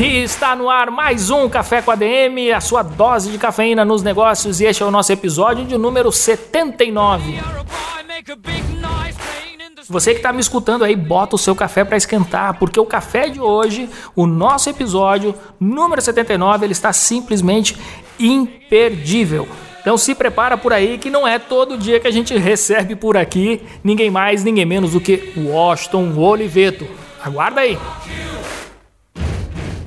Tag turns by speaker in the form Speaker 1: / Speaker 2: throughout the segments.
Speaker 1: E está no ar mais um Café com ADM, a sua dose de cafeína nos negócios, e este é o nosso episódio de número 79. Você que está me escutando aí, bota o seu café para esquentar, porque o café de hoje, o nosso episódio número 79, ele está simplesmente imperdível. Então se prepara por aí que não é todo dia que a gente recebe por aqui ninguém mais, ninguém menos do que Washington Oliveto. Aguarda aí.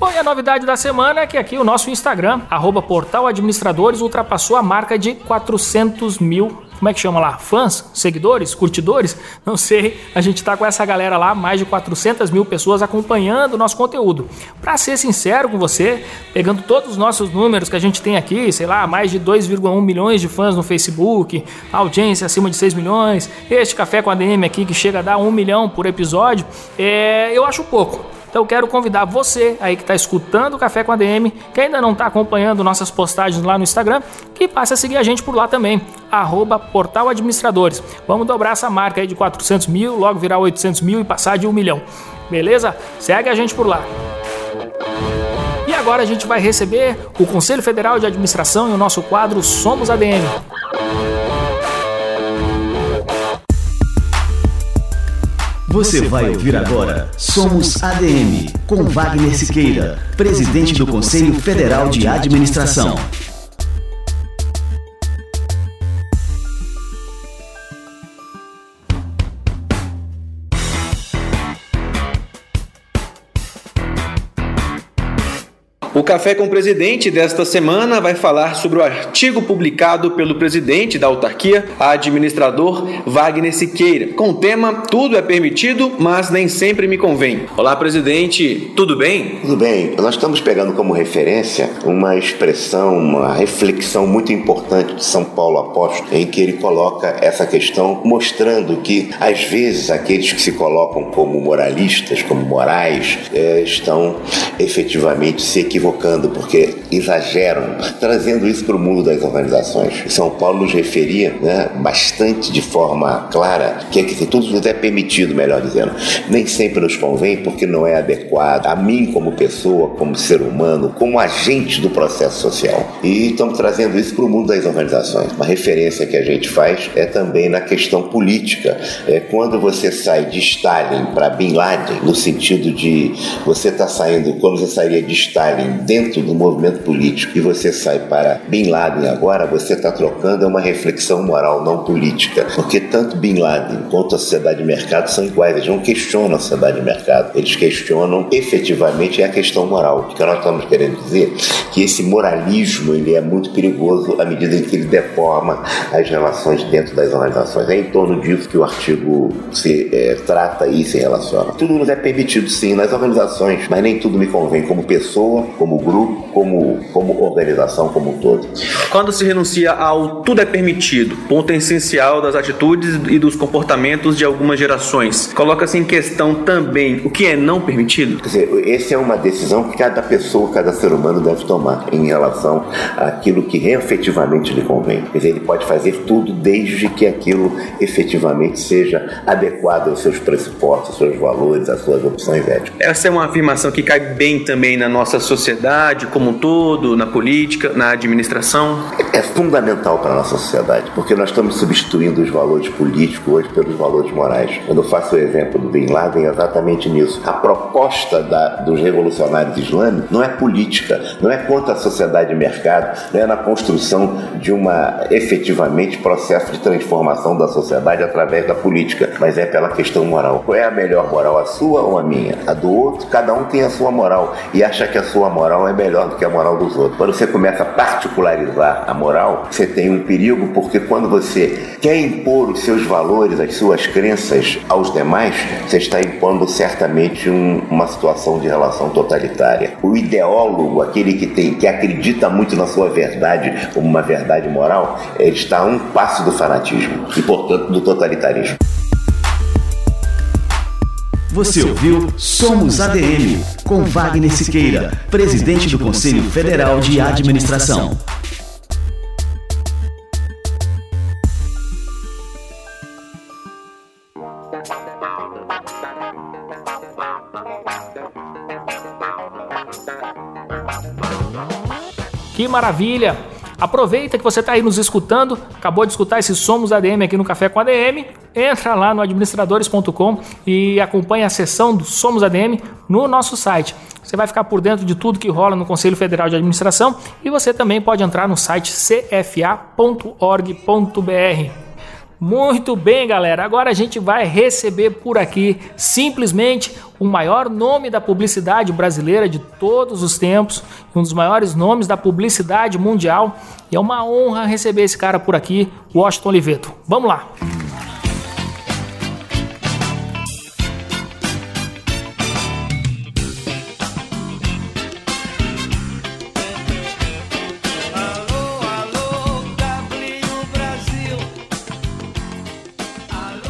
Speaker 1: Bom, e a novidade da semana é que aqui o nosso Instagram, arroba Portal Administradores, ultrapassou a marca de 400 mil como é que chama lá? Fãs? Seguidores? Curtidores? Não sei. A gente está com essa galera lá, mais de 400 mil pessoas acompanhando o nosso conteúdo. Para ser sincero com você, pegando todos os nossos números que a gente tem aqui, sei lá, mais de 2,1 milhões de fãs no Facebook, audiência acima de 6 milhões, este café com a DM aqui que chega a dar 1 milhão por episódio, é, eu acho pouco. Então eu quero convidar você aí que está escutando o Café com a DM, que ainda não está acompanhando nossas postagens lá no Instagram, que passe a seguir a gente por lá também, arroba Portal Administradores. Vamos dobrar essa marca aí de 400 mil, logo virar 800 mil e passar de 1 milhão. Beleza? Segue a gente por lá. E agora a gente vai receber o Conselho Federal de Administração e o nosso quadro Somos ADM.
Speaker 2: Você vai ouvir agora Somos ADM, com Wagner Siqueira, presidente do Conselho Federal de Administração.
Speaker 3: O Café com o Presidente desta semana vai falar sobre o artigo publicado pelo presidente da autarquia, administrador Wagner Siqueira, com o tema Tudo é permitido, mas nem sempre me convém. Olá, presidente, tudo bem?
Speaker 4: Tudo bem. Nós estamos pegando como referência uma expressão, uma reflexão muito importante de São Paulo Apóstolo, em que ele coloca essa questão mostrando que, às vezes, aqueles que se colocam como moralistas, como morais, é, estão efetivamente se equivocando equivocando, porque exageram, trazendo isso para o mundo das organizações. São Paulo nos referia né, bastante de forma clara que, é que tudo é permitido, melhor dizendo. Nem sempre nos convém porque não é adequado a mim como pessoa, como ser humano, como agente do processo social. E estamos trazendo isso para o mundo das organizações. Uma referência que a gente faz é também na questão política. É quando você sai de Stalin para Bin Laden, no sentido de você está saindo, quando você sairia de Stalin dentro do movimento político e você sai para Bin Laden agora, você está trocando é uma reflexão moral, não política. Porque tanto Bin Laden quanto a sociedade de mercado são iguais, eles não questionam a sociedade de mercado, eles questionam efetivamente a questão moral. O que nós estamos querendo dizer que esse moralismo ele é muito perigoso à medida em que ele deforma as relações dentro das organizações. É em torno disso que o artigo se é, trata e se relaciona. Tudo nos é permitido sim nas organizações, mas nem tudo me convém como pessoa, como grupo, como, como organização como um todo.
Speaker 3: Quando se renuncia ao tudo é permitido, ponto essencial das atitudes e dos comportamentos de algumas gerações, coloca-se em questão também o que é não permitido?
Speaker 4: Quer dizer, essa é uma decisão que cada pessoa, cada ser humano deve tomar em relação àquilo que efetivamente lhe convém. Quer dizer, ele pode fazer tudo desde que aquilo efetivamente seja adequado aos seus pressupostos, aos seus valores, às suas opções éticas.
Speaker 3: Essa é uma afirmação que cai bem também na nossa sociedade como um todo, na política, na administração?
Speaker 4: É fundamental para a nossa sociedade, porque nós estamos substituindo os valores políticos hoje pelos valores morais. Quando eu faço o exemplo do Bin Laden, é exatamente nisso. A proposta da, dos revolucionários islâmicos não é política, não é contra a sociedade de mercado, não é na construção de uma efetivamente processo de transformação da sociedade através da política, mas é pela questão moral. Qual é a melhor moral, a sua ou a minha? A do outro, cada um tem a sua moral e acha que a sua moral é melhor do que a moral dos outros. Quando você começa a particularizar a moral, você tem um perigo, porque quando você quer impor os seus valores, as suas crenças aos demais, você está impondo certamente um, uma situação de relação totalitária. O ideólogo, aquele que tem, que acredita muito na sua verdade como uma verdade moral, ele está a um passo do fanatismo e, portanto, do totalitarismo.
Speaker 2: Você ouviu Somos ADM, com Wagner Siqueira, presidente do Conselho Federal de Administração.
Speaker 1: Que maravilha! Aproveita que você está aí nos escutando, acabou de escutar esse Somos ADM aqui no Café com ADM, entra lá no administradores.com e acompanha a sessão do Somos ADM no nosso site. Você vai ficar por dentro de tudo que rola no Conselho Federal de Administração e você também pode entrar no site cfa.org.br. Muito bem, galera. Agora a gente vai receber por aqui simplesmente o maior nome da publicidade brasileira de todos os tempos, um dos maiores nomes da publicidade mundial. E é uma honra receber esse cara por aqui, Washington Oliveto. Vamos lá.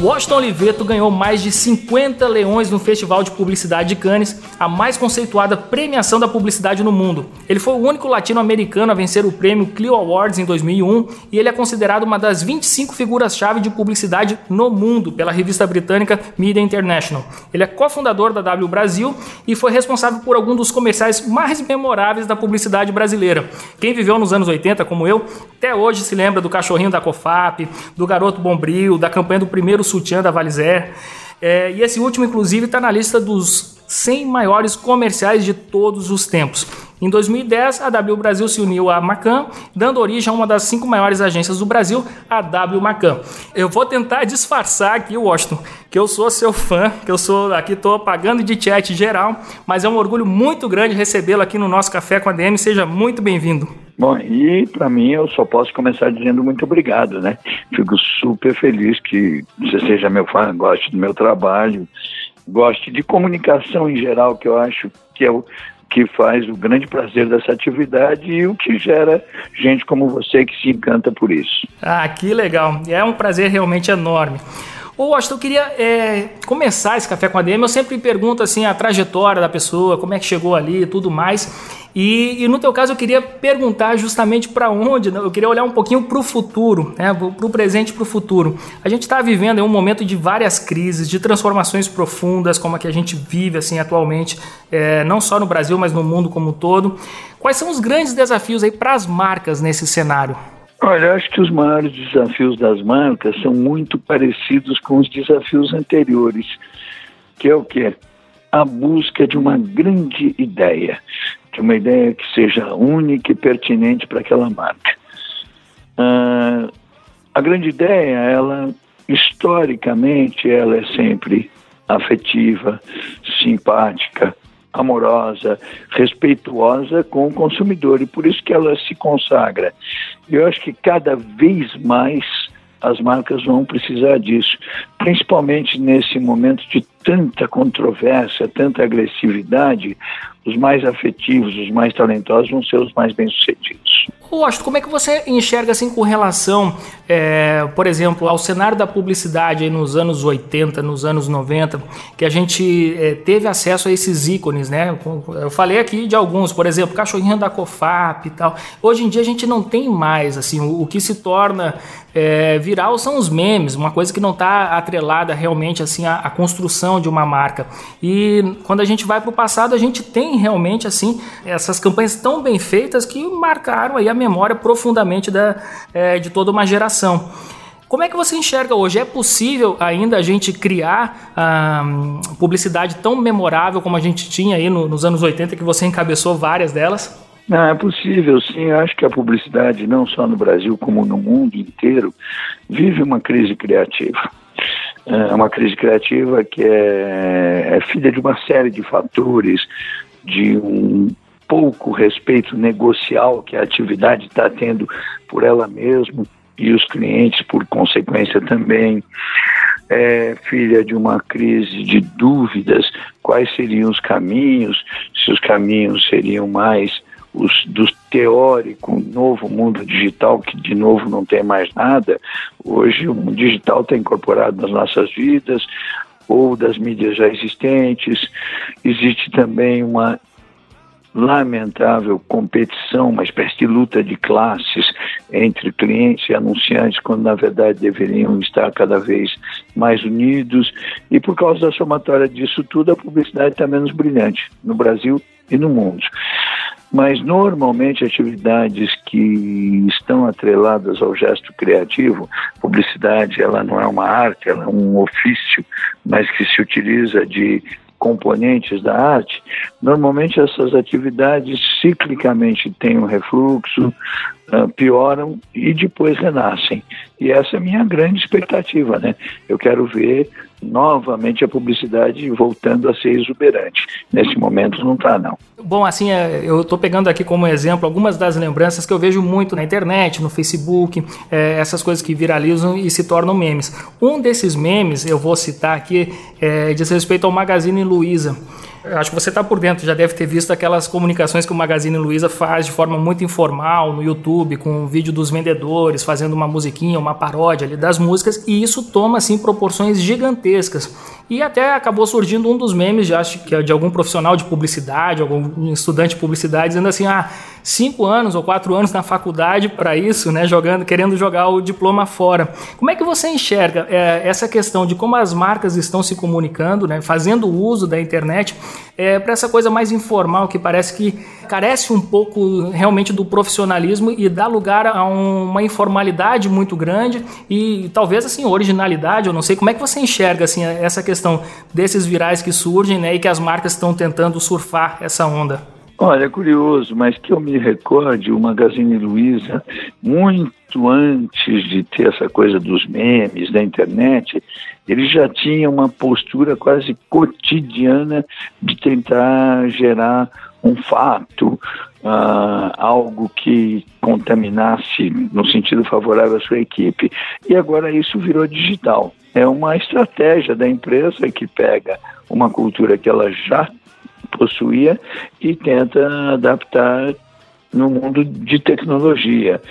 Speaker 1: Washington Oliveto ganhou mais de 50 leões no Festival de Publicidade de Cannes, a mais conceituada premiação da publicidade no mundo. Ele foi o único latino-americano a vencer o prêmio Clio Awards em 2001 e ele é considerado uma das 25 figuras-chave de publicidade no mundo pela revista britânica Media International. Ele é cofundador da W Brasil e foi responsável por alguns dos comerciais mais memoráveis da publicidade brasileira. Quem viveu nos anos 80, como eu, até hoje se lembra do cachorrinho da Cofap, do garoto Bombril, da campanha do primeiro sutiã da Valizer. É, e esse último, inclusive, está na lista dos 100 maiores comerciais de todos os tempos. Em 2010, a W Brasil se uniu à Macan, dando origem a uma das cinco maiores agências do Brasil, a W Macan. Eu vou tentar disfarçar aqui, Washington, que eu sou seu fã, que eu sou aqui estou pagando de chat geral, mas é um orgulho muito grande recebê-lo aqui no nosso Café com a DM. Seja muito bem-vindo.
Speaker 5: Bom, e para mim eu só posso começar dizendo muito obrigado, né? Fico super feliz que você seja meu fã, goste do meu trabalho, goste de comunicação em geral, que eu acho que é o que faz o grande prazer dessa atividade e o que gera gente como você que se encanta por isso.
Speaker 1: Ah, que legal! É um prazer realmente enorme. Ô, Washington, eu queria é, começar esse café com a DM. Eu sempre pergunto assim a trajetória da pessoa, como é que chegou ali e tudo mais. E, e, no teu caso eu queria perguntar justamente para onde, né? eu queria olhar um pouquinho para o futuro, né? para o presente e para o futuro. A gente está vivendo um momento de várias crises, de transformações profundas, como a que a gente vive assim atualmente, é, não só no Brasil, mas no mundo como um todo. Quais são os grandes desafios aí para as marcas nesse cenário?
Speaker 5: Olha, acho que os maiores desafios das marcas são muito parecidos com os desafios anteriores, que é o quê? A busca de uma grande ideia de uma ideia que seja única e pertinente para aquela marca. Uh, a grande ideia, ela historicamente, ela é sempre afetiva, simpática, amorosa, respeituosa com o consumidor e por isso que ela se consagra. Eu acho que cada vez mais as marcas vão precisar disso, principalmente nesse momento de tanta controvérsia, tanta agressividade, os mais afetivos, os mais talentosos vão ser os mais bem-sucedidos.
Speaker 1: Washington, como é que você enxerga assim com relação, é, por exemplo, ao cenário da publicidade nos anos 80, nos anos 90, que a gente é, teve acesso a esses ícones, né? Eu falei aqui de alguns, por exemplo, cachorrinho da Cofap e tal. Hoje em dia a gente não tem mais, assim, o, o que se torna é, viral são os memes, uma coisa que não está atrelada realmente assim à, à, construção de uma marca. E quando a gente vai para o passado, a gente tem realmente assim essas campanhas tão bem feitas que marcaram aí a memória profundamente da, é, de toda uma geração. Como é que você enxerga hoje? É possível ainda a gente criar ah, publicidade tão memorável como a gente tinha aí no, nos anos 80, que você encabeçou várias delas?
Speaker 5: Não, é possível, sim. Eu acho que a publicidade, não só no Brasil, como no mundo inteiro, vive uma crise criativa. É uma crise criativa que é, é filha de uma série de fatores, de um, pouco respeito negocial que a atividade está tendo por ela mesma e os clientes, por consequência, também. É filha de uma crise de dúvidas: quais seriam os caminhos, se os caminhos seriam mais os do teórico novo mundo digital, que de novo não tem mais nada. Hoje o digital está incorporado nas nossas vidas, ou das mídias já existentes. Existe também uma lamentável competição, uma espécie de luta de classes entre clientes e anunciantes, quando na verdade deveriam estar cada vez mais unidos. E por causa da somatória disso tudo, a publicidade está menos brilhante no Brasil e no mundo. Mas normalmente atividades que estão atreladas ao gesto criativo, publicidade, ela não é uma arte, ela é um ofício, mas que se utiliza de componentes da arte, normalmente essas atividades ciclicamente têm um refluxo, pioram e depois renascem. E essa é a minha grande expectativa, né? Eu quero ver novamente a publicidade voltando a ser exuberante. Nesse momento não está, não.
Speaker 1: Bom, assim, é, eu estou pegando aqui como exemplo algumas das lembranças que eu vejo muito na internet, no Facebook, é, essas coisas que viralizam e se tornam memes. Um desses memes, eu vou citar aqui, é, diz respeito ao Magazine Luiza. Acho que você está por dentro, já deve ter visto aquelas comunicações que o Magazine Luiza faz de forma muito informal no YouTube, com o vídeo dos vendedores, fazendo uma musiquinha, uma paródia ali das músicas, e isso toma assim proporções gigantescas. E até acabou surgindo um dos memes, já acho que é de algum profissional de publicidade, algum estudante de publicidade, dizendo assim: ah, cinco anos ou quatro anos na faculdade para isso, né? Jogando, querendo jogar o diploma fora. Como é que você enxerga é, essa questão de como as marcas estão se comunicando, né? Fazendo uso da internet é, para essa coisa mais informal que parece que carece um pouco realmente do profissionalismo e dá lugar a uma informalidade muito grande e talvez assim originalidade. Eu não sei como é que você enxerga assim essa questão desses virais que surgem, né, e que as marcas estão tentando surfar essa onda.
Speaker 5: Olha, é curioso, mas que eu me recorde, o Magazine Luiza, muito antes de ter essa coisa dos memes da internet, ele já tinha uma postura quase cotidiana de tentar gerar um fato, uh, algo que contaminasse no sentido favorável à sua equipe. E agora isso virou digital. É uma estratégia da empresa que pega uma cultura que ela já possuía e tenta adaptar no mundo de tecnologia.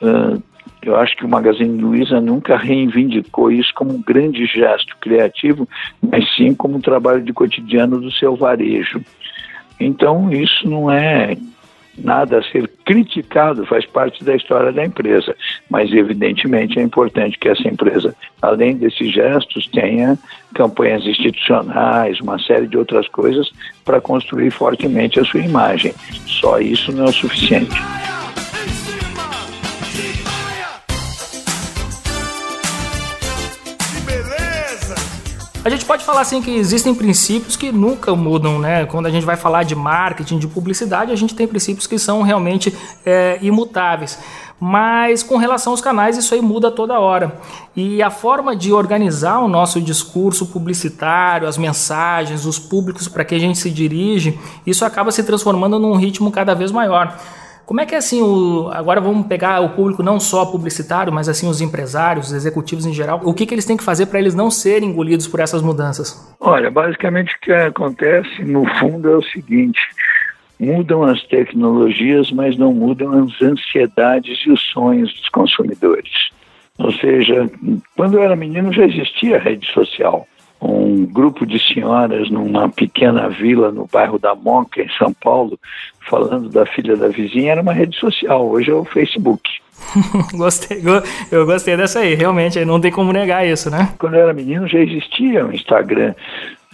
Speaker 5: Uh, eu acho que o Magazine Luiza nunca reivindicou isso como um grande gesto criativo, mas sim como um trabalho de cotidiano do seu varejo. Então, isso não é nada a ser criticado, faz parte da história da empresa. Mas, evidentemente, é importante que essa empresa, além desses gestos, tenha campanhas institucionais, uma série de outras coisas para construir fortemente a sua imagem. Só isso não é o suficiente.
Speaker 1: A gente pode falar assim que existem princípios que nunca mudam, né? Quando a gente vai falar de marketing, de publicidade, a gente tem princípios que são realmente é, imutáveis. Mas com relação aos canais, isso aí muda toda hora. E a forma de organizar o nosso discurso publicitário, as mensagens, os públicos para que a gente se dirige, isso acaba se transformando num ritmo cada vez maior. Como é que é assim, o, agora vamos pegar o público não só publicitário, mas assim os empresários, os executivos em geral, o que, que eles têm que fazer para eles não serem engolidos por essas mudanças?
Speaker 5: Olha, basicamente o que acontece no fundo é o seguinte, mudam as tecnologias, mas não mudam as ansiedades e os sonhos dos consumidores. Ou seja, quando eu era menino já existia rede social um grupo de senhoras numa pequena vila no bairro da Moca, em São Paulo, falando da filha da vizinha, era uma rede social. Hoje é o Facebook.
Speaker 1: gostei, eu gostei dessa aí, realmente, não tem como negar isso, né?
Speaker 5: Quando eu era menino já existia o Instagram.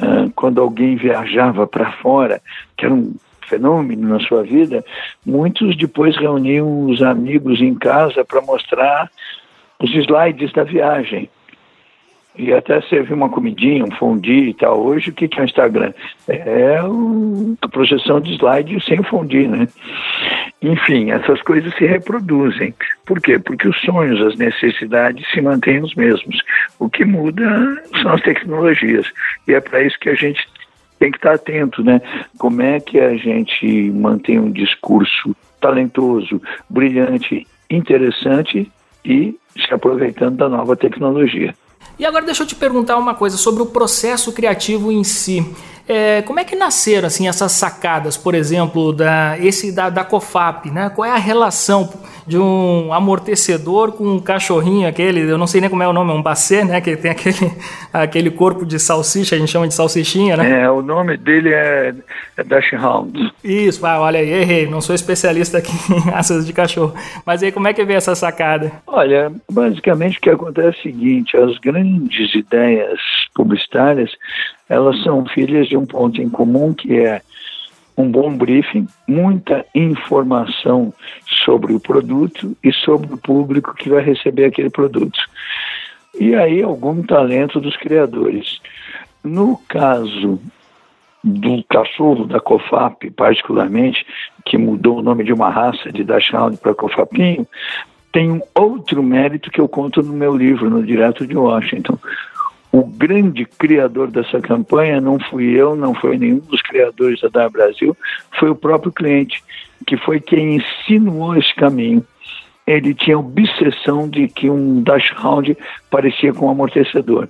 Speaker 5: Ah, quando alguém viajava para fora, que era um fenômeno na sua vida, muitos depois reuniam os amigos em casa para mostrar os slides da viagem e até servir uma comidinha, um fondue e tal. Hoje, o que é o Instagram? É a projeção de slide sem fondue, né? Enfim, essas coisas se reproduzem. Por quê? Porque os sonhos, as necessidades se mantêm os mesmos. O que muda são as tecnologias. E é para isso que a gente tem que estar atento, né? Como é que a gente mantém um discurso talentoso, brilhante, interessante e se aproveitando da nova tecnologia.
Speaker 1: E agora deixa eu te perguntar uma coisa sobre o processo criativo em si. É, como é que nasceram assim essas sacadas, por exemplo, da esse da, da COFAP, né? Qual é a relação de um amortecedor com um cachorrinho aquele, eu não sei nem como é o nome, um bacê, né? Que tem aquele aquele corpo de salsicha, a gente chama de salsichinha, né?
Speaker 5: É, o nome dele é, é Dash Hound.
Speaker 1: Isso, ah, olha aí, errei, não sou especialista aqui em raças de cachorro. Mas aí como é que vem essa sacada?
Speaker 5: Olha, basicamente o que acontece é o seguinte, as grandes ideias publicitárias elas são filhas de um ponto em comum que é um bom briefing, muita informação sobre o produto e sobre o público que vai receber aquele produto. E aí algum talento dos criadores. No caso do cachorro da COFAP, particularmente, que mudou o nome de uma raça de Dachshund para COFAPinho, tem um outro mérito que eu conto no meu livro, no Direto de Washington o grande criador dessa campanha não fui eu, não foi nenhum dos criadores da DAR Brasil, foi o próprio cliente, que foi quem insinuou esse caminho. Ele tinha obsessão de que um dash round parecia com um amortecedor.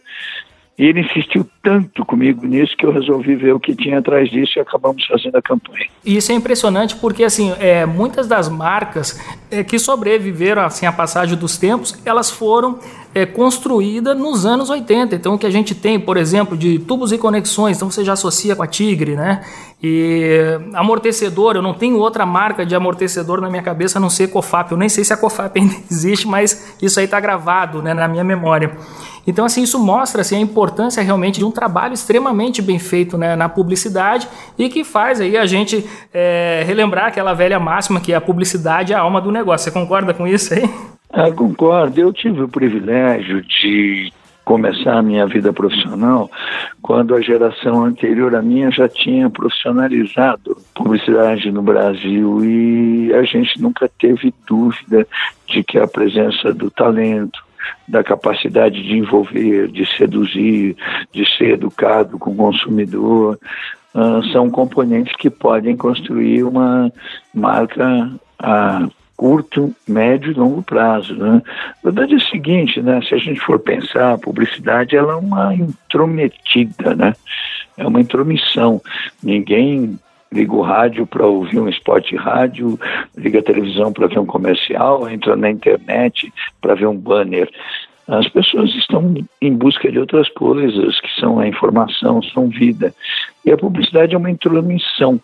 Speaker 5: E ele insistiu tanto comigo nisso que eu resolvi ver o que tinha atrás disso e acabamos fazendo a campanha.
Speaker 1: Isso é impressionante porque assim, é, muitas das marcas é, que sobreviveram assim a passagem dos tempos, elas foram é, construídas nos anos 80. Então o que a gente tem, por exemplo, de tubos e conexões, então você já associa com a Tigre, né? E amortecedor, eu não tenho outra marca de amortecedor na minha cabeça a não ser Cofap. Eu nem sei se a Cofap ainda existe, mas isso aí está gravado né, na minha memória. Então, assim, isso mostra assim, a importância realmente de um trabalho extremamente bem feito né, na publicidade e que faz aí a gente é, relembrar aquela velha máxima que a publicidade é a alma do negócio. Você concorda com isso aí?
Speaker 5: Ah, concordo. Eu tive o privilégio de começar a minha vida profissional quando a geração anterior à minha já tinha profissionalizado publicidade no Brasil e a gente nunca teve dúvida de que a presença do talento, da capacidade de envolver, de seduzir, de ser educado com o consumidor, uh, são componentes que podem construir uma marca a curto, médio e longo prazo. Né? A verdade é o seguinte, né? se a gente for pensar, a publicidade ela é uma intrometida, né? é uma intromissão. Ninguém liga o rádio para ouvir um spot de rádio, liga a televisão para ver um comercial, entra na internet para ver um banner. As pessoas estão em busca de outras coisas, que são a informação, são vida. E a publicidade é uma intromissão.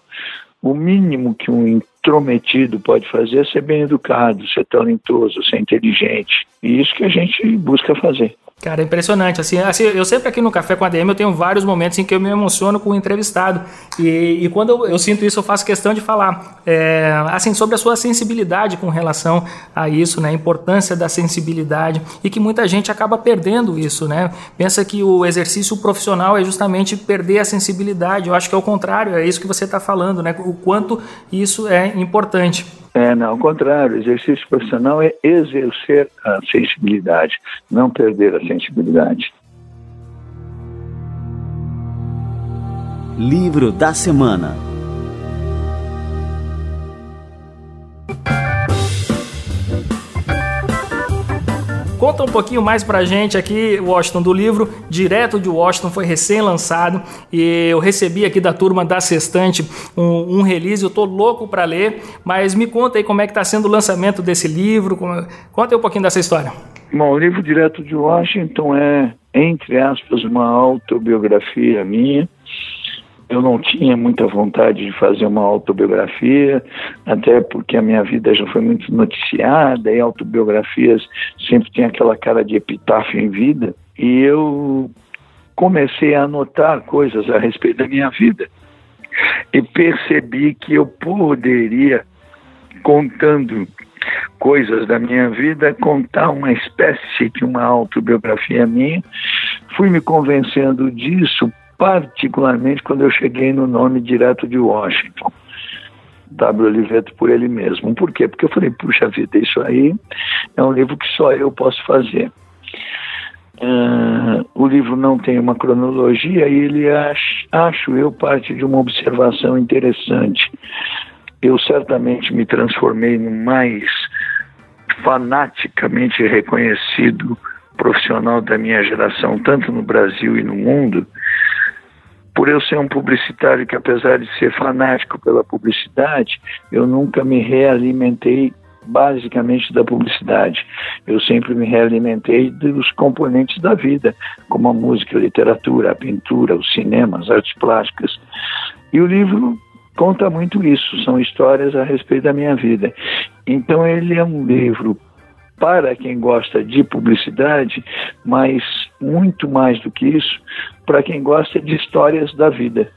Speaker 5: O mínimo que um intrometido pode fazer é ser bem educado, ser talentoso, ser inteligente. E isso que a gente busca fazer.
Speaker 1: Cara, é impressionante. Assim, assim, eu sempre aqui no Café com a DM eu tenho vários momentos em que eu me emociono com o entrevistado. E, e quando eu, eu, sinto isso, eu faço questão de falar é, assim, sobre a sua sensibilidade com relação a isso, né? A importância da sensibilidade e que muita gente acaba perdendo isso, né? Pensa que o exercício profissional é justamente perder a sensibilidade. Eu acho que é o contrário, é isso que você está falando, né? O quanto isso é importante.
Speaker 5: É, não, ao contrário, exercício profissional é exercer a sensibilidade, não perder a sensibilidade.
Speaker 2: Livro da Semana
Speaker 1: Conta um pouquinho mais pra gente aqui, Washington, do livro Direto de Washington, foi recém-lançado e eu recebi aqui da turma da Sextante um, um release, eu tô louco para ler, mas me conta aí como é que tá sendo o lançamento desse livro, como... conta aí um pouquinho dessa história.
Speaker 5: Bom, o livro Direto de Washington é, entre aspas, uma autobiografia minha, eu não tinha muita vontade de fazer uma autobiografia, até porque a minha vida já foi muito noticiada e autobiografias sempre tem aquela cara de epitáfio em vida. E eu comecei a anotar coisas a respeito da minha vida e percebi que eu poderia, contando coisas da minha vida, contar uma espécie de uma autobiografia minha. Fui me convencendo disso particularmente quando eu cheguei no nome direto de Washington. W. Oliveto por ele mesmo. Por quê? Porque eu falei, puxa vida, isso aí é um livro que só eu posso fazer. Uh, o livro não tem uma cronologia e ele acho eu, parte de uma observação interessante. Eu certamente me transformei no mais fanaticamente reconhecido profissional da minha geração, tanto no Brasil e no mundo, por eu ser um publicitário que, apesar de ser fanático pela publicidade, eu nunca me realimentei basicamente da publicidade. Eu sempre me realimentei dos componentes da vida, como a música, a literatura, a pintura, o cinema, as artes plásticas. E o livro conta muito isso, são histórias a respeito da minha vida. Então ele é um livro para quem gosta de publicidade, mas muito mais do que isso, para quem gosta de histórias da vida.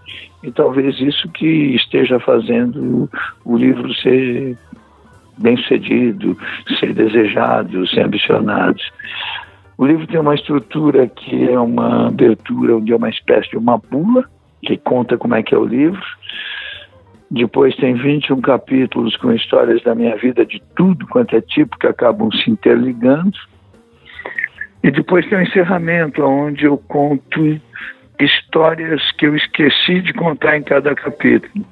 Speaker 5: E talvez isso que esteja fazendo o livro ser bem sucedido, ser desejado, ser ambicionado. O livro tem uma estrutura que é uma abertura, onde é uma espécie de uma bula, que conta como é que é o livro. Depois tem 21 capítulos com histórias da minha vida de tudo quanto é tipo que acabam se interligando. E depois tem o um encerramento, onde eu conto histórias que eu esqueci de contar em cada capítulo,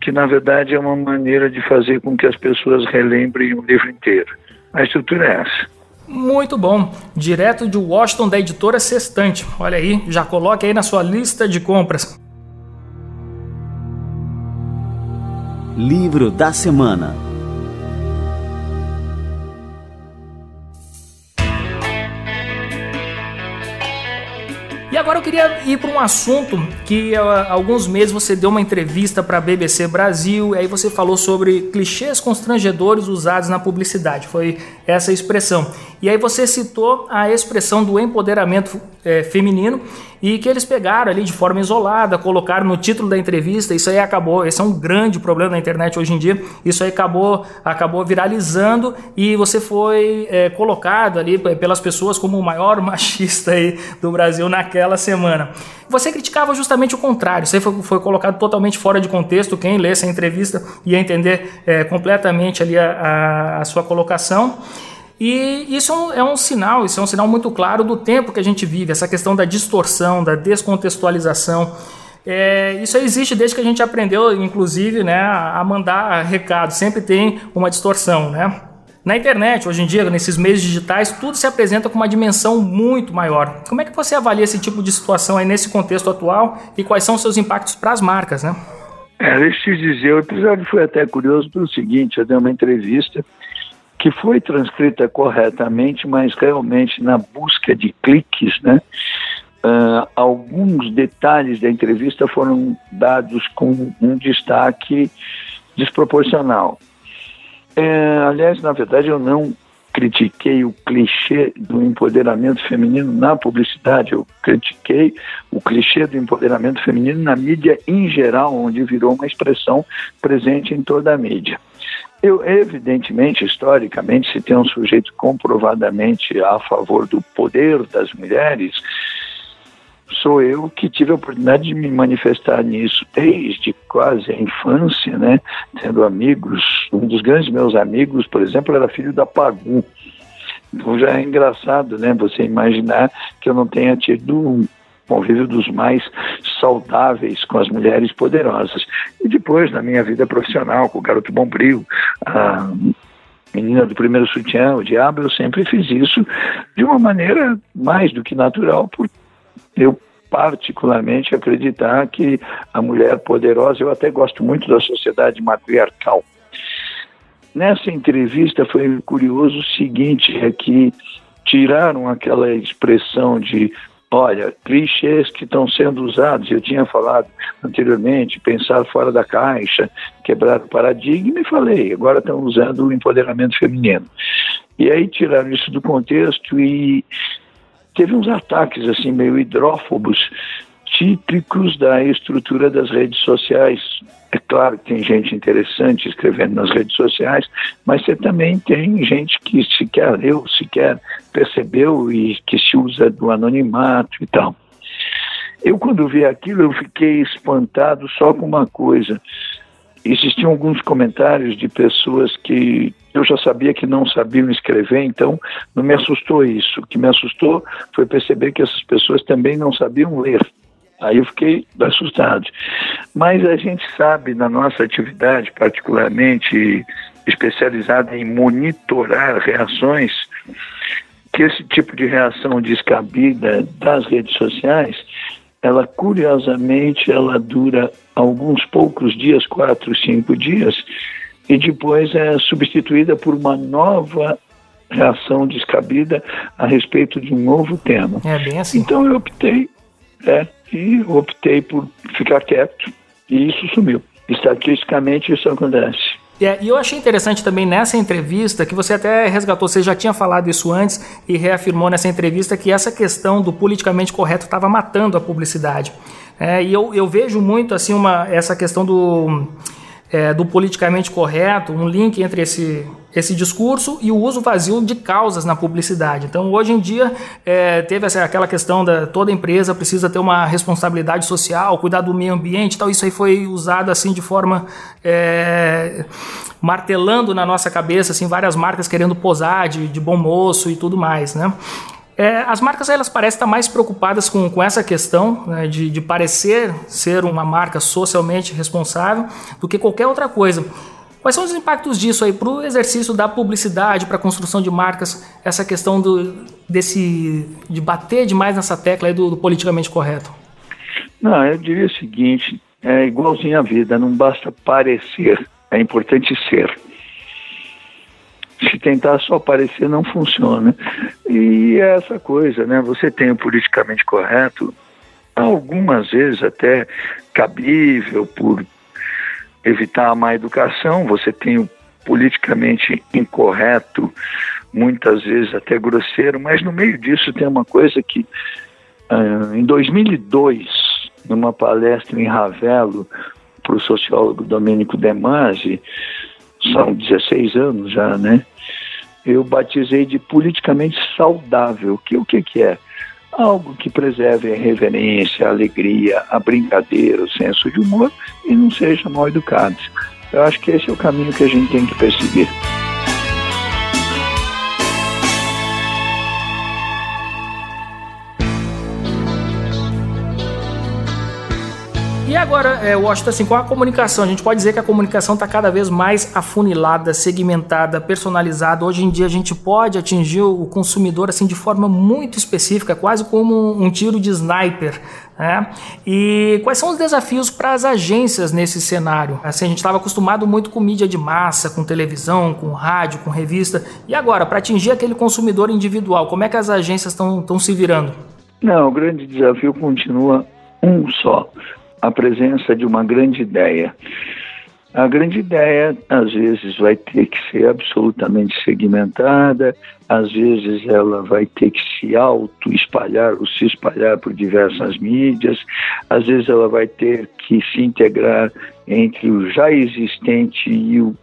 Speaker 5: que na verdade é uma maneira de fazer com que as pessoas relembrem o livro inteiro. A estrutura é essa.
Speaker 1: Muito bom. Direto de Washington, da editora Sextante. Olha aí, já coloque aí na sua lista de compras.
Speaker 2: Livro da Semana
Speaker 1: E agora eu queria ir para um assunto que há alguns meses você deu uma entrevista para a BBC Brasil, e aí você falou sobre clichês constrangedores usados na publicidade. Foi essa expressão. E aí você citou a expressão do empoderamento é, feminino e que eles pegaram ali de forma isolada, colocaram no título da entrevista. Isso aí acabou, esse é um grande problema na internet hoje em dia. Isso aí acabou, acabou viralizando e você foi é, colocado ali pelas pessoas como o maior machista aí do Brasil naquela semana. Você criticava justamente o contrário. Isso aí foi, foi colocado totalmente fora de contexto. Quem lê essa entrevista ia entender é, completamente ali a, a, a sua colocação. E isso é, é um sinal, isso é um sinal muito claro do tempo que a gente vive, essa questão da distorção, da descontextualização. É, isso existe desde que a gente aprendeu, inclusive, né, a mandar recado. Sempre tem uma distorção, né? Na internet, hoje em dia, nesses meios digitais, tudo se apresenta com uma dimensão muito maior. Como é que você avalia esse tipo de situação aí nesse contexto atual e quais são os seus impactos para as marcas, né?
Speaker 5: É, deixa eu te dizer, o episódio foi até curioso pelo seguinte, eu dei uma entrevista que foi transcrita corretamente, mas realmente na busca de cliques, né? Uh, alguns detalhes da entrevista foram dados com um destaque desproporcional. É, aliás, na verdade, eu não critiquei o clichê do empoderamento feminino na publicidade, eu critiquei o clichê do empoderamento feminino na mídia em geral, onde virou uma expressão presente em toda a mídia. Eu, evidentemente, historicamente, se tem um sujeito comprovadamente a favor do poder das mulheres, sou eu que tive a oportunidade de me manifestar nisso desde quase a infância, né? Tendo amigos, um dos grandes meus amigos, por exemplo, era filho da Pagu. Então já é engraçado, né? Você imaginar que eu não tenha tido um convívio dos mais saudáveis com as mulheres poderosas. E depois, na minha vida profissional, com o Garoto Bombril, a menina do primeiro sutiã, o diabo, eu sempre fiz isso de uma maneira mais do que natural, por eu particularmente acreditar que a mulher poderosa, eu até gosto muito da sociedade matriarcal. Nessa entrevista foi curioso o seguinte, é que tiraram aquela expressão de Olha, clichês que estão sendo usados, eu tinha falado anteriormente, pensar fora da caixa, quebrar o paradigma, e falei, agora estão usando o empoderamento feminino. E aí tiraram isso do contexto e teve uns ataques assim meio hidrófobos típicos da estrutura das redes sociais. É claro que tem gente interessante escrevendo nas redes sociais, mas você também tem gente que sequer leu, sequer percebeu e que se usa do anonimato e tal. Eu, quando vi aquilo, eu fiquei espantado só com uma coisa. Existiam alguns comentários de pessoas que eu já sabia que não sabiam escrever, então não me assustou isso. O que me assustou foi perceber que essas pessoas também não sabiam ler. Aí eu fiquei assustado. Mas a gente sabe na nossa atividade, particularmente especializada em monitorar reações, que esse tipo de reação descabida das redes sociais, ela curiosamente ela dura alguns poucos dias, quatro, cinco dias, e depois é substituída por uma nova reação descabida a respeito de um novo tema.
Speaker 1: É bem assim.
Speaker 5: Então eu optei, é, e optei por ficar quieto e isso sumiu. Estatisticamente isso acontece.
Speaker 1: É, e eu achei interessante também nessa entrevista que você até resgatou, você já tinha falado isso antes e reafirmou nessa entrevista que essa questão do politicamente correto estava matando a publicidade. É, e eu, eu vejo muito assim uma, essa questão do é, do politicamente correto, um link entre esse, esse discurso e o uso vazio de causas na publicidade. Então, hoje em dia, é, teve essa, aquela questão da toda empresa precisa ter uma responsabilidade social, cuidar do meio ambiente, tal. Isso aí foi usado assim de forma é, martelando na nossa cabeça, assim, várias marcas querendo posar de, de bom moço e tudo mais, né? É, as marcas elas parecem estar mais preocupadas com, com essa questão né, de, de parecer ser uma marca socialmente responsável do que qualquer outra coisa. Quais são os impactos disso aí para o exercício da publicidade, para a construção de marcas, essa questão do, desse, de bater demais nessa tecla aí do, do politicamente correto?
Speaker 5: Não, eu diria o seguinte, é igualzinho à vida, não basta parecer, é importante ser se tentar só aparecer não funciona. E é essa coisa, né? Você tem o politicamente correto, algumas vezes até cabível por evitar a má educação, você tem o politicamente incorreto, muitas vezes até grosseiro, mas no meio disso tem uma coisa que uh, em 2002, numa palestra em Ravelo, para o sociólogo Domênico De Masi, são 16 anos já, né? Eu batizei de politicamente saudável, que o que, que é? Algo que preserve a reverência, a alegria, a brincadeira, o senso de humor e não seja mal educado. Eu acho que esse é o caminho que a gente tem que perseguir.
Speaker 1: Agora, é, Washington, assim, com a comunicação, a gente pode dizer que a comunicação está cada vez mais afunilada, segmentada, personalizada. Hoje em dia a gente pode atingir o consumidor assim de forma muito específica, quase como um tiro de sniper. Né? E quais são os desafios para as agências nesse cenário? Assim, a gente estava acostumado muito com mídia de massa, com televisão, com rádio, com revista. E agora, para atingir aquele consumidor individual, como é que as agências estão se virando?
Speaker 5: Não, o grande desafio continua um só: a presença de uma grande ideia. A grande ideia, às vezes, vai ter que ser absolutamente segmentada, às vezes, ela vai ter que se auto-espalhar ou se espalhar por diversas mídias, às vezes, ela vai ter que se integrar entre o já existente e o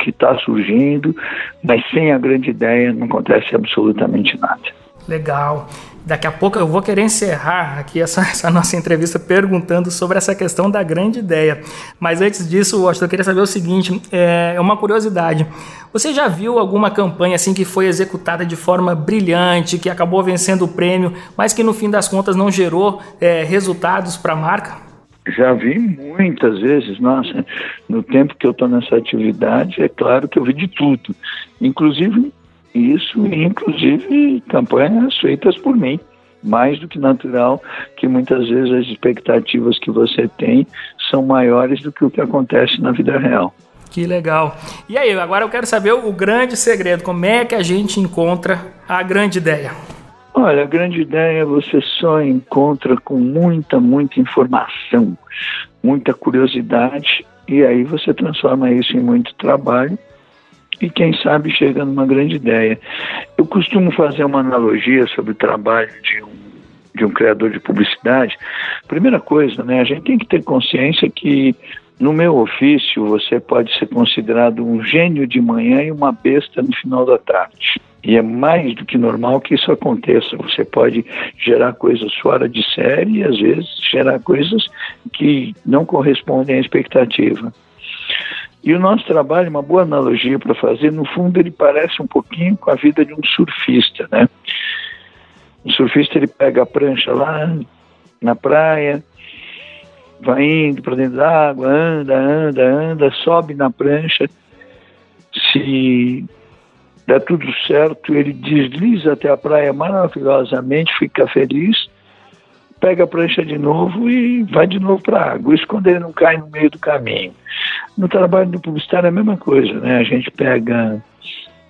Speaker 5: que está surgindo, mas sem a grande ideia não acontece absolutamente nada.
Speaker 1: Legal. Daqui a pouco eu vou querer encerrar aqui essa, essa, nossa entrevista perguntando sobre essa questão da grande ideia. Mas antes disso, Washington, eu queria saber o seguinte: é uma curiosidade. Você já viu alguma campanha assim que foi executada de forma brilhante, que acabou vencendo o prêmio, mas que no fim das contas não gerou é, resultados para a marca?
Speaker 5: Já vi muitas vezes, nossa, no tempo que eu estou nessa atividade, é claro que eu vi de tudo. Inclusive isso, inclusive, campanhas feitas por mim. Mais do que natural que muitas vezes as expectativas que você tem são maiores do que o que acontece na vida real.
Speaker 1: Que legal. E aí, agora eu quero saber o grande segredo. Como é que a gente encontra a grande ideia?
Speaker 5: Olha, a grande ideia você só encontra com muita, muita informação, muita curiosidade, e aí você transforma isso em muito trabalho e quem sabe chega numa grande ideia. Eu costumo fazer uma analogia sobre o trabalho de um, de um criador de publicidade. Primeira coisa, né, a gente tem que ter consciência que no meu ofício você pode ser considerado um gênio de manhã e uma besta no final da tarde. E é mais do que normal que isso aconteça. Você pode gerar coisas fora de série e às vezes gerar coisas que não correspondem à expectativa. E o nosso trabalho, uma boa analogia para fazer, no fundo ele parece um pouquinho com a vida de um surfista, né? O surfista ele pega a prancha lá na praia, vai indo para dentro da água, anda, anda, anda, sobe na prancha. Se der tudo certo, ele desliza até a praia maravilhosamente, fica feliz, pega a prancha de novo e vai de novo para a água. Isso quando ele não cai no meio do caminho. No trabalho do publicitário é a mesma coisa, né? A gente pega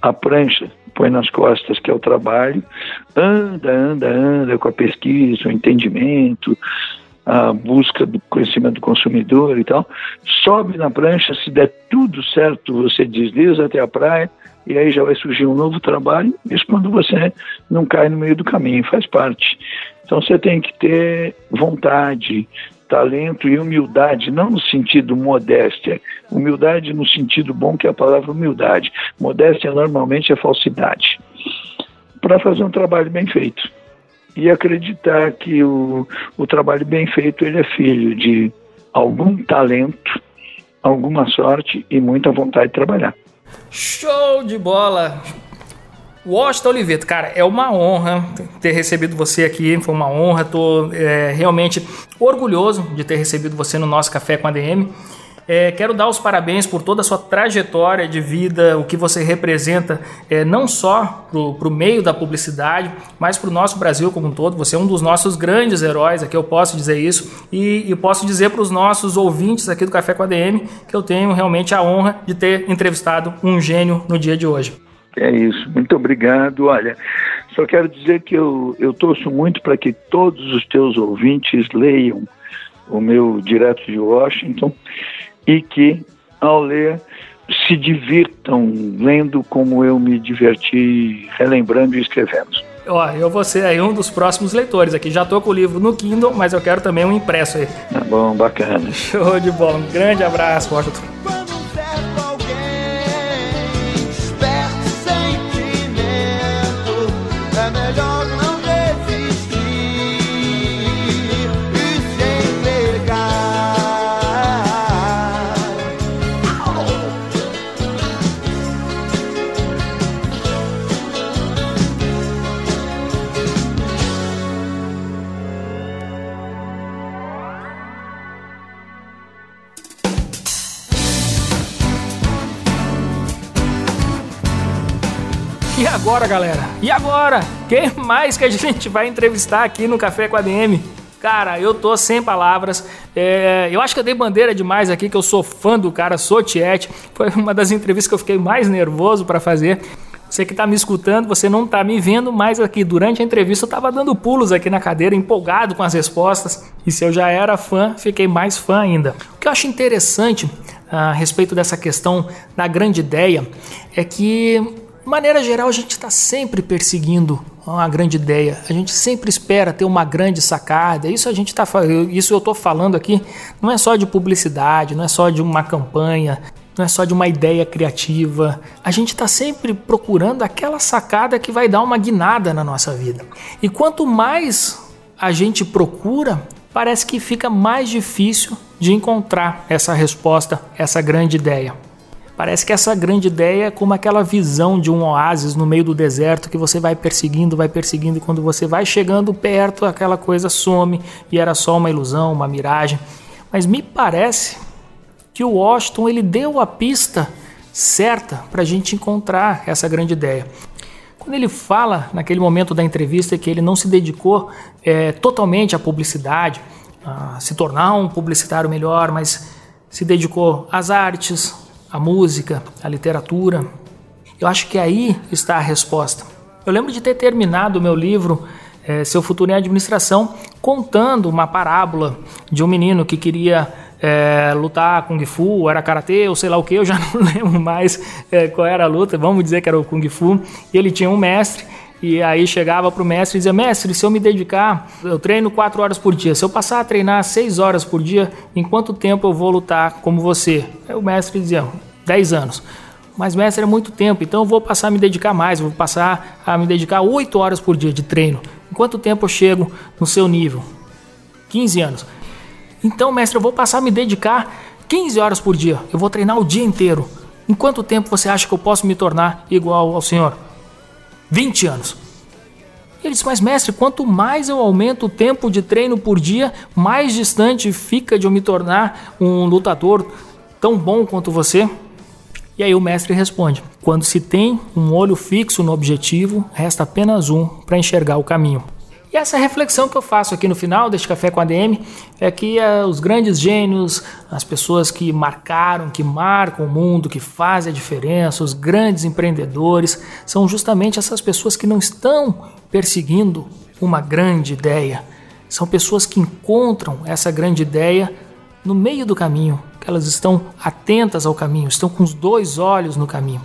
Speaker 5: a prancha, põe nas costas, que é o trabalho, anda, anda, anda com a pesquisa, o entendimento, a busca do conhecimento do consumidor e tal, sobe na prancha, se der tudo certo, você desliza até a praia e aí já vai surgir um novo trabalho, isso quando você não cai no meio do caminho, faz parte. Então você tem que ter vontade, talento e humildade, não no sentido modéstia, humildade no sentido bom que é a palavra humildade. Modéstia normalmente é falsidade. Para fazer um trabalho bem feito e acreditar que o, o trabalho bem feito ele é filho de algum talento, alguma sorte e muita vontade de trabalhar.
Speaker 1: Show de bola! Washington Oliveto, cara, é uma honra ter recebido você aqui, foi uma honra, tô é, realmente orgulhoso de ter recebido você no nosso Café com a DM. É, quero dar os parabéns por toda a sua trajetória de vida, o que você representa, é, não só para o meio da publicidade, mas para o nosso Brasil como um todo. Você é um dos nossos grandes heróis, aqui eu posso dizer isso, e, e posso dizer para os nossos ouvintes aqui do Café com a DM que eu tenho realmente a honra de ter entrevistado um gênio no dia de hoje.
Speaker 5: É isso, muito obrigado. Olha, só quero dizer que eu, eu torço muito para que todos os teus ouvintes leiam o meu direto de Washington e que, ao ler, se divirtam lendo como eu me diverti relembrando e escrevendo.
Speaker 1: Ó, eu vou ser aí um dos próximos leitores aqui. Já tô com o livro no Kindle, mas eu quero também um impresso aí.
Speaker 5: Tá bom, bacana.
Speaker 1: Show de bola. Um grande abraço, Washington. Agora, galera? E agora? Quem mais que a gente vai entrevistar aqui no Café com a DM? Cara, eu tô sem palavras. É, eu acho que eu dei bandeira demais aqui, que eu sou fã do cara, sou Tiete. Foi uma das entrevistas que eu fiquei mais nervoso para fazer. Você que está me escutando, você não está me vendo, mas aqui durante a entrevista eu estava dando pulos aqui na cadeira, empolgado com as respostas. E se eu já era fã, fiquei mais fã ainda. O que eu acho interessante a respeito dessa questão da grande ideia é que maneira geral, a gente está sempre perseguindo uma grande ideia. A gente sempre espera ter uma grande sacada. Isso a gente tá, isso eu estou falando aqui. Não é só de publicidade, não é só de uma campanha, não é só de uma ideia criativa. A gente está sempre procurando aquela sacada que vai dar uma guinada na nossa vida. E quanto mais a gente procura, parece que fica mais difícil de encontrar essa resposta, essa grande ideia. Parece que essa grande ideia é como aquela visão de um oásis no meio do deserto que você vai perseguindo, vai perseguindo, e quando você vai chegando perto, aquela coisa some e era só uma ilusão, uma miragem. Mas me parece que o Washington ele deu a pista certa para a gente encontrar essa grande ideia. Quando ele fala naquele momento da entrevista que ele não se dedicou é, totalmente à publicidade, a se tornar um publicitário melhor, mas se dedicou às artes, a música, a literatura. Eu acho que aí está a resposta. Eu lembro de ter terminado o meu livro é, Seu Futuro em Administração contando uma parábola de um menino que queria é, lutar Kung Fu, era Karatê ou sei lá o que, eu já não lembro mais é, qual era a luta, vamos dizer que era o Kung Fu. E ele tinha um mestre e aí chegava para o mestre e dizia: Mestre, se eu me dedicar, eu treino quatro horas por dia. Se eu passar a treinar seis horas por dia, em quanto tempo eu vou lutar como você? Aí o mestre dizia: 10 anos. Mas, mestre, é muito tempo, então eu vou passar a me dedicar mais, vou passar a me dedicar 8 horas por dia de treino. Em quanto tempo eu chego no seu nível? 15 anos. Então, mestre, eu vou passar a me dedicar 15 horas por dia. Eu vou treinar o dia inteiro. Em quanto tempo você acha que eu posso me tornar igual ao senhor? 20 anos. Ele disse: Mas, mestre, quanto mais eu aumento o tempo de treino por dia, mais distante fica de eu me tornar um lutador tão bom quanto você. E aí o mestre responde: Quando se tem um olho fixo no objetivo, resta apenas um para enxergar o caminho. E essa reflexão que eu faço aqui no final deste Café com a DM é que uh, os grandes gênios, as pessoas que marcaram, que marcam o mundo, que fazem a diferença, os grandes empreendedores, são justamente essas pessoas que não estão perseguindo uma grande ideia. São pessoas que encontram essa grande ideia no meio do caminho, que elas estão atentas ao caminho, estão com os dois olhos no caminho.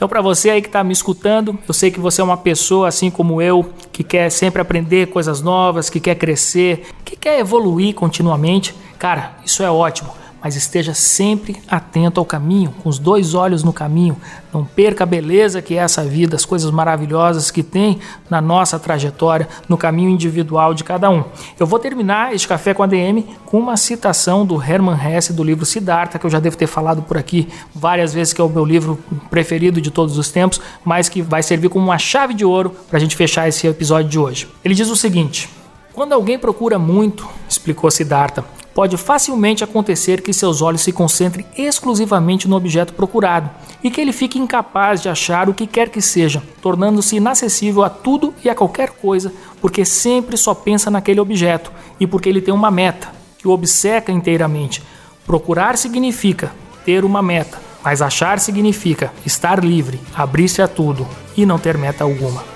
Speaker 1: Então, para você aí que está me escutando, eu sei que você é uma pessoa assim como eu, que quer sempre aprender coisas novas, que quer crescer, que quer evoluir continuamente. Cara, isso é ótimo mas esteja sempre atento ao caminho, com os dois olhos no caminho. Não perca a beleza que é essa vida, as coisas maravilhosas que tem na nossa trajetória, no caminho individual de cada um. Eu vou terminar este café com a DM com uma citação do Hermann Hesse do livro Siddhartha, que eu já devo ter falado por aqui várias vezes, que é o meu livro preferido de todos os tempos, mas que vai servir como uma chave de ouro para a gente fechar esse episódio de hoje. Ele diz o seguinte. Quando alguém procura muito, explicou Siddhartha, pode facilmente acontecer que seus olhos se concentrem exclusivamente no objeto procurado e que ele fique incapaz de achar o que quer que seja, tornando-se inacessível a tudo e a qualquer coisa, porque sempre só pensa naquele objeto e porque ele tem uma meta que o obceca inteiramente. Procurar significa ter uma meta, mas achar significa estar livre, abrir-se a tudo e não ter meta alguma.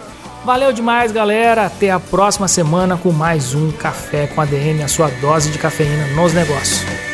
Speaker 1: Valeu demais, galera. Até a próxima semana com mais um Café com a DM, a sua dose de cafeína nos negócios.